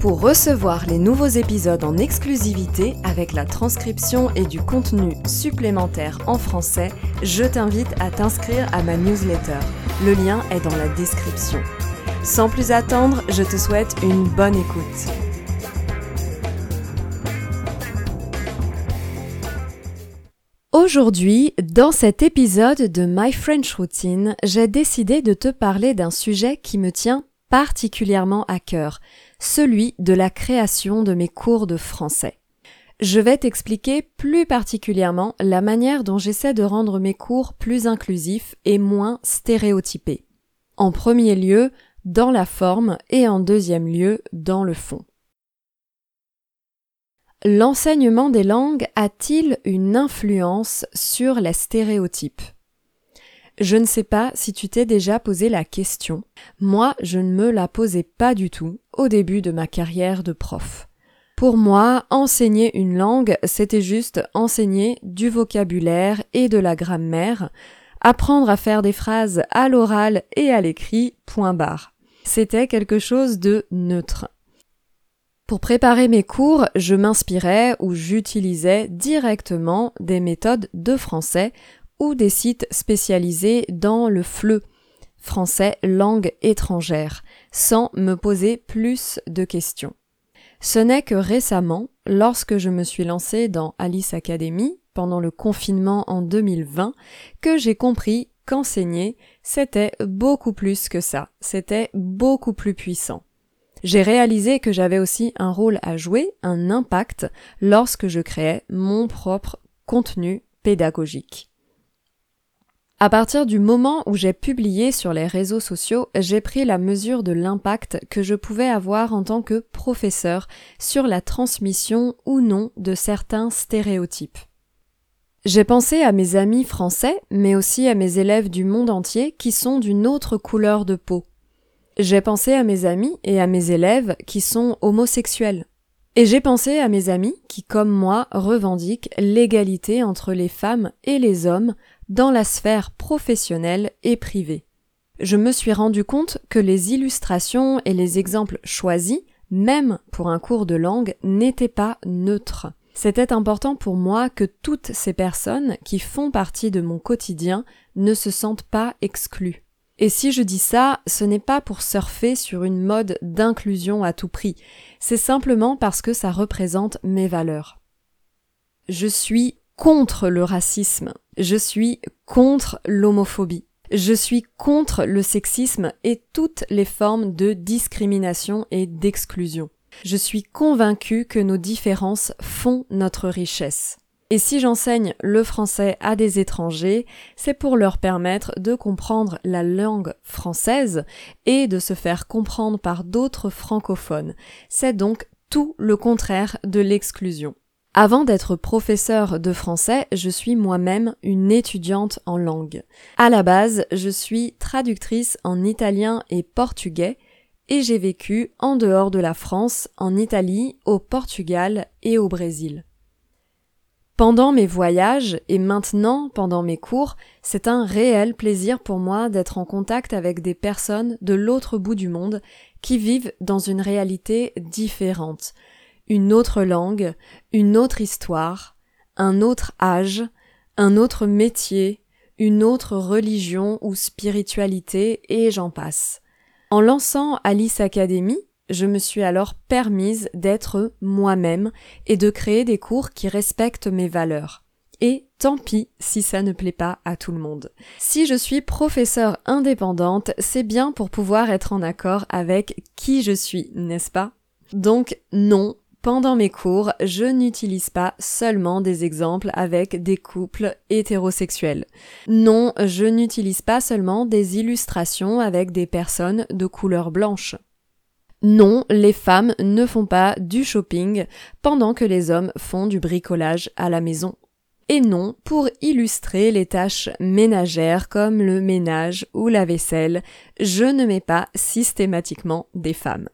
Pour recevoir les nouveaux épisodes en exclusivité avec la transcription et du contenu supplémentaire en français, je t'invite à t'inscrire à ma newsletter. Le lien est dans la description. Sans plus attendre, je te souhaite une bonne écoute. Aujourd'hui, dans cet épisode de My French Routine, j'ai décidé de te parler d'un sujet qui me tient particulièrement à cœur, celui de la création de mes cours de français. Je vais t'expliquer plus particulièrement la manière dont j'essaie de rendre mes cours plus inclusifs et moins stéréotypés. En premier lieu, dans la forme et en deuxième lieu, dans le fond. L'enseignement des langues a-t-il une influence sur les stéréotypes? Je ne sais pas si tu t'es déjà posé la question. Moi, je ne me la posais pas du tout au début de ma carrière de prof. Pour moi, enseigner une langue, c'était juste enseigner du vocabulaire et de la grammaire, apprendre à faire des phrases à l'oral et à l'écrit, point barre. C'était quelque chose de neutre. Pour préparer mes cours, je m'inspirais ou j'utilisais directement des méthodes de français ou des sites spécialisés dans le FLE, français langue étrangère, sans me poser plus de questions. Ce n'est que récemment, lorsque je me suis lancée dans Alice Academy, pendant le confinement en 2020, que j'ai compris qu'enseigner, c'était beaucoup plus que ça, c'était beaucoup plus puissant. J'ai réalisé que j'avais aussi un rôle à jouer, un impact, lorsque je créais mon propre contenu pédagogique. À partir du moment où j'ai publié sur les réseaux sociaux, j'ai pris la mesure de l'impact que je pouvais avoir en tant que professeur sur la transmission ou non de certains stéréotypes. J'ai pensé à mes amis français, mais aussi à mes élèves du monde entier qui sont d'une autre couleur de peau. J'ai pensé à mes amis et à mes élèves qui sont homosexuels. Et j'ai pensé à mes amis qui, comme moi, revendiquent l'égalité entre les femmes et les hommes dans la sphère professionnelle et privée. Je me suis rendu compte que les illustrations et les exemples choisis, même pour un cours de langue, n'étaient pas neutres. C'était important pour moi que toutes ces personnes qui font partie de mon quotidien ne se sentent pas exclues. Et si je dis ça, ce n'est pas pour surfer sur une mode d'inclusion à tout prix, c'est simplement parce que ça représente mes valeurs. Je suis contre le racisme, je suis contre l'homophobie, je suis contre le sexisme et toutes les formes de discrimination et d'exclusion. Je suis convaincue que nos différences font notre richesse. Et si j'enseigne le français à des étrangers, c'est pour leur permettre de comprendre la langue française et de se faire comprendre par d'autres francophones. C'est donc tout le contraire de l'exclusion. Avant d'être professeur de français, je suis moi-même une étudiante en langue. À la base, je suis traductrice en italien et portugais et j'ai vécu en dehors de la France, en Italie, au Portugal et au Brésil. Pendant mes voyages et maintenant pendant mes cours, c'est un réel plaisir pour moi d'être en contact avec des personnes de l'autre bout du monde qui vivent dans une réalité différente, une autre langue, une autre histoire, un autre âge, un autre métier, une autre religion ou spiritualité, et j'en passe. En lançant Alice Academy, je me suis alors permise d'être moi-même et de créer des cours qui respectent mes valeurs. Et tant pis si ça ne plaît pas à tout le monde. Si je suis professeure indépendante, c'est bien pour pouvoir être en accord avec qui je suis, n'est-ce pas? Donc non, pendant mes cours, je n'utilise pas seulement des exemples avec des couples hétérosexuels. Non, je n'utilise pas seulement des illustrations avec des personnes de couleur blanche. Non, les femmes ne font pas du shopping pendant que les hommes font du bricolage à la maison. et non pour illustrer les tâches ménagères comme le ménage ou la vaisselle. Je ne mets pas systématiquement des femmes.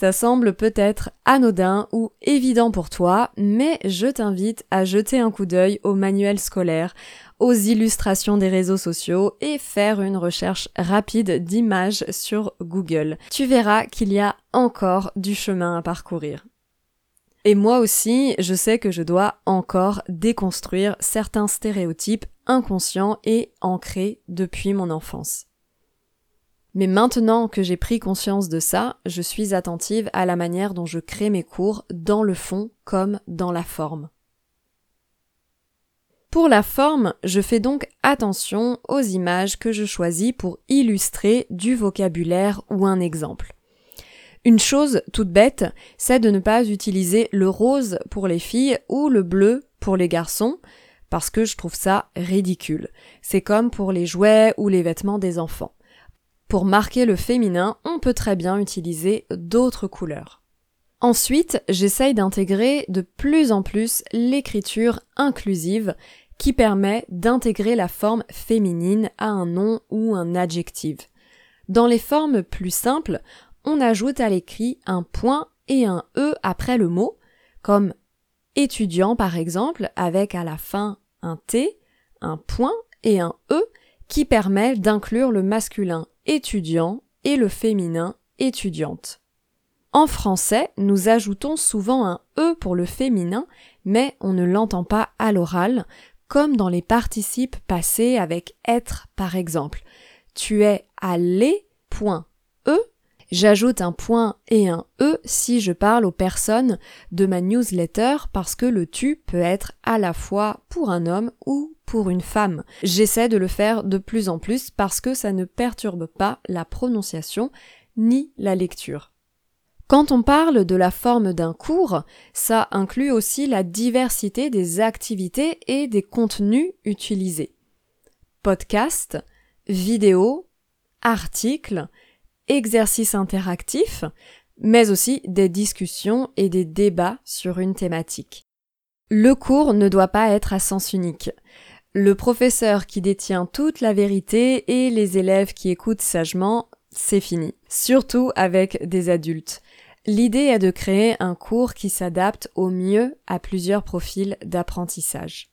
Ça semble peut-être anodin ou évident pour toi, mais je t'invite à jeter un coup d'œil au manuel scolaire, aux illustrations des réseaux sociaux et faire une recherche rapide d'images sur Google. Tu verras qu'il y a encore du chemin à parcourir. Et moi aussi, je sais que je dois encore déconstruire certains stéréotypes inconscients et ancrés depuis mon enfance. Mais maintenant que j'ai pris conscience de ça, je suis attentive à la manière dont je crée mes cours dans le fond comme dans la forme. Pour la forme, je fais donc attention aux images que je choisis pour illustrer du vocabulaire ou un exemple. Une chose toute bête, c'est de ne pas utiliser le rose pour les filles ou le bleu pour les garçons, parce que je trouve ça ridicule. C'est comme pour les jouets ou les vêtements des enfants. Pour marquer le féminin, on peut très bien utiliser d'autres couleurs. Ensuite, j'essaye d'intégrer de plus en plus l'écriture inclusive qui permet d'intégrer la forme féminine à un nom ou un adjectif. Dans les formes plus simples, on ajoute à l'écrit un point et un E après le mot, comme étudiant par exemple, avec à la fin un T, un point et un E qui permet d'inclure le masculin étudiant et le féminin étudiante. En français, nous ajoutons souvent un E pour le féminin, mais on ne l'entend pas à l'oral, comme dans les participes passés avec être par exemple. Tu es allé, point E. J'ajoute un point et un E si je parle aux personnes de ma newsletter parce que le tu peut être à la fois pour un homme ou pour une femme. J'essaie de le faire de plus en plus parce que ça ne perturbe pas la prononciation ni la lecture. Quand on parle de la forme d'un cours, ça inclut aussi la diversité des activités et des contenus utilisés. Podcast, vidéos, articles, exercices interactifs, mais aussi des discussions et des débats sur une thématique. Le cours ne doit pas être à sens unique le professeur qui détient toute la vérité et les élèves qui écoutent sagement, c'est fini. Surtout avec des adultes. L'idée est de créer un cours qui s'adapte au mieux à plusieurs profils d'apprentissage.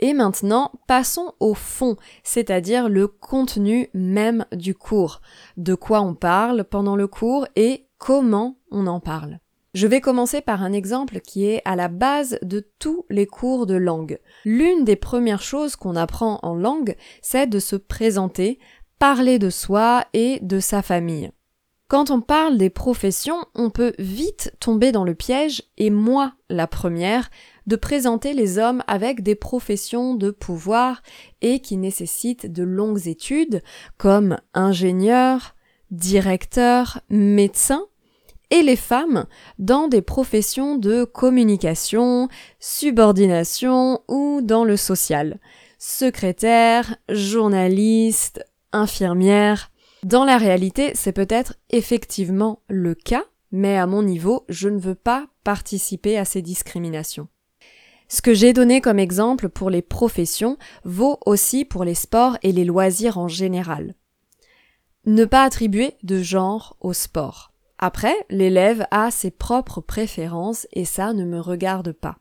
Et maintenant, passons au fond, c'est-à-dire le contenu même du cours. De quoi on parle pendant le cours et comment on en parle. Je vais commencer par un exemple qui est à la base de tous les cours de langue. L'une des premières choses qu'on apprend en langue, c'est de se présenter, parler de soi et de sa famille. Quand on parle des professions, on peut vite tomber dans le piège, et moi la première, de présenter les hommes avec des professions de pouvoir et qui nécessitent de longues études, comme ingénieur, directeur, médecin, et les femmes dans des professions de communication, subordination ou dans le social. Secrétaire, journaliste, infirmière. Dans la réalité, c'est peut-être effectivement le cas, mais à mon niveau, je ne veux pas participer à ces discriminations. Ce que j'ai donné comme exemple pour les professions vaut aussi pour les sports et les loisirs en général. Ne pas attribuer de genre au sport. Après, l'élève a ses propres préférences et ça ne me regarde pas.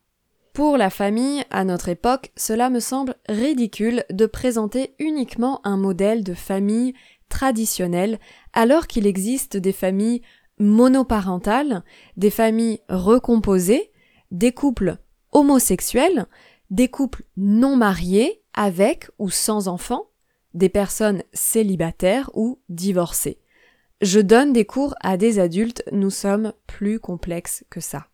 Pour la famille, à notre époque, cela me semble ridicule de présenter uniquement un modèle de famille traditionnelle alors qu'il existe des familles monoparentales, des familles recomposées, des couples homosexuels, des couples non mariés avec ou sans enfants, des personnes célibataires ou divorcées. Je donne des cours à des adultes, nous sommes plus complexes que ça.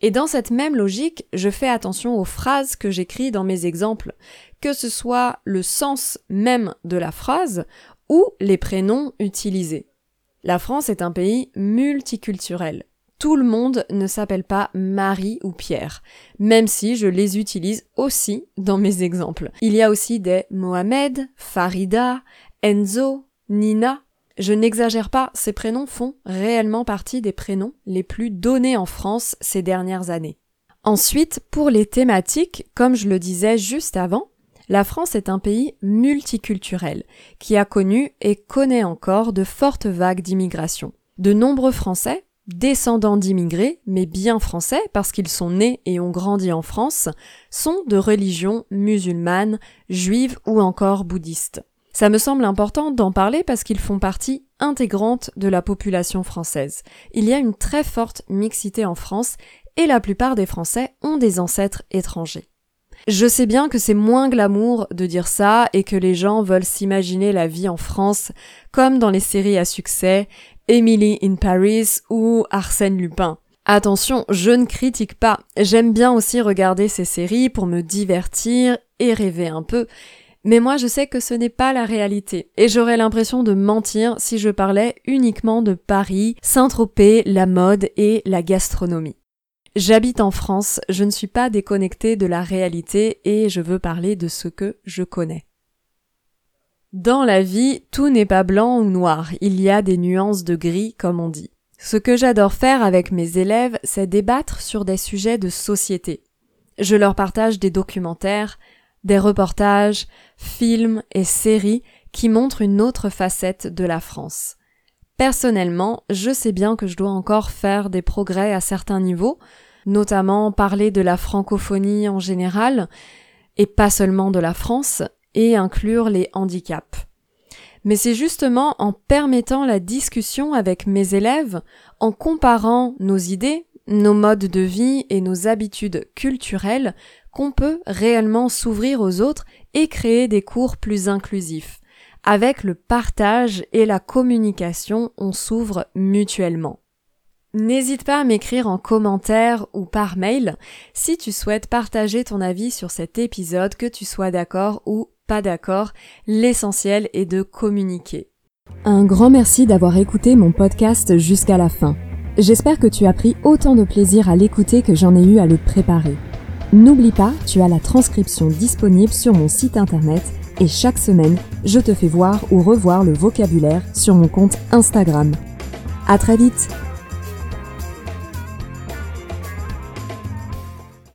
Et dans cette même logique, je fais attention aux phrases que j'écris dans mes exemples, que ce soit le sens même de la phrase ou les prénoms utilisés. La France est un pays multiculturel. Tout le monde ne s'appelle pas Marie ou Pierre, même si je les utilise aussi dans mes exemples. Il y a aussi des Mohamed, Farida, Enzo, Nina, je n'exagère pas, ces prénoms font réellement partie des prénoms les plus donnés en France ces dernières années. Ensuite, pour les thématiques, comme je le disais juste avant, la France est un pays multiculturel qui a connu et connaît encore de fortes vagues d'immigration. De nombreux Français, descendants d'immigrés, mais bien français parce qu'ils sont nés et ont grandi en France, sont de religion musulmane, juive ou encore bouddhiste. Ça me semble important d'en parler parce qu'ils font partie intégrante de la population française. Il y a une très forte mixité en France et la plupart des Français ont des ancêtres étrangers. Je sais bien que c'est moins glamour de dire ça et que les gens veulent s'imaginer la vie en France comme dans les séries à succès Emily in Paris ou Arsène Lupin. Attention, je ne critique pas. J'aime bien aussi regarder ces séries pour me divertir et rêver un peu. Mais moi je sais que ce n'est pas la réalité, et j'aurais l'impression de mentir si je parlais uniquement de Paris, Saint-Tropez, la mode et la gastronomie. J'habite en France, je ne suis pas déconnectée de la réalité et je veux parler de ce que je connais. Dans la vie, tout n'est pas blanc ou noir, il y a des nuances de gris, comme on dit. Ce que j'adore faire avec mes élèves, c'est débattre sur des sujets de société. Je leur partage des documentaires, des reportages, films et séries qui montrent une autre facette de la France. Personnellement, je sais bien que je dois encore faire des progrès à certains niveaux, notamment parler de la francophonie en général, et pas seulement de la France, et inclure les handicaps. Mais c'est justement en permettant la discussion avec mes élèves, en comparant nos idées, nos modes de vie et nos habitudes culturelles qu'on peut réellement s'ouvrir aux autres et créer des cours plus inclusifs. Avec le partage et la communication, on s'ouvre mutuellement. N'hésite pas à m'écrire en commentaire ou par mail si tu souhaites partager ton avis sur cet épisode, que tu sois d'accord ou pas d'accord, l'essentiel est de communiquer. Un grand merci d'avoir écouté mon podcast jusqu'à la fin. J'espère que tu as pris autant de plaisir à l'écouter que j'en ai eu à le préparer. N'oublie pas, tu as la transcription disponible sur mon site internet et chaque semaine, je te fais voir ou revoir le vocabulaire sur mon compte Instagram. À très vite!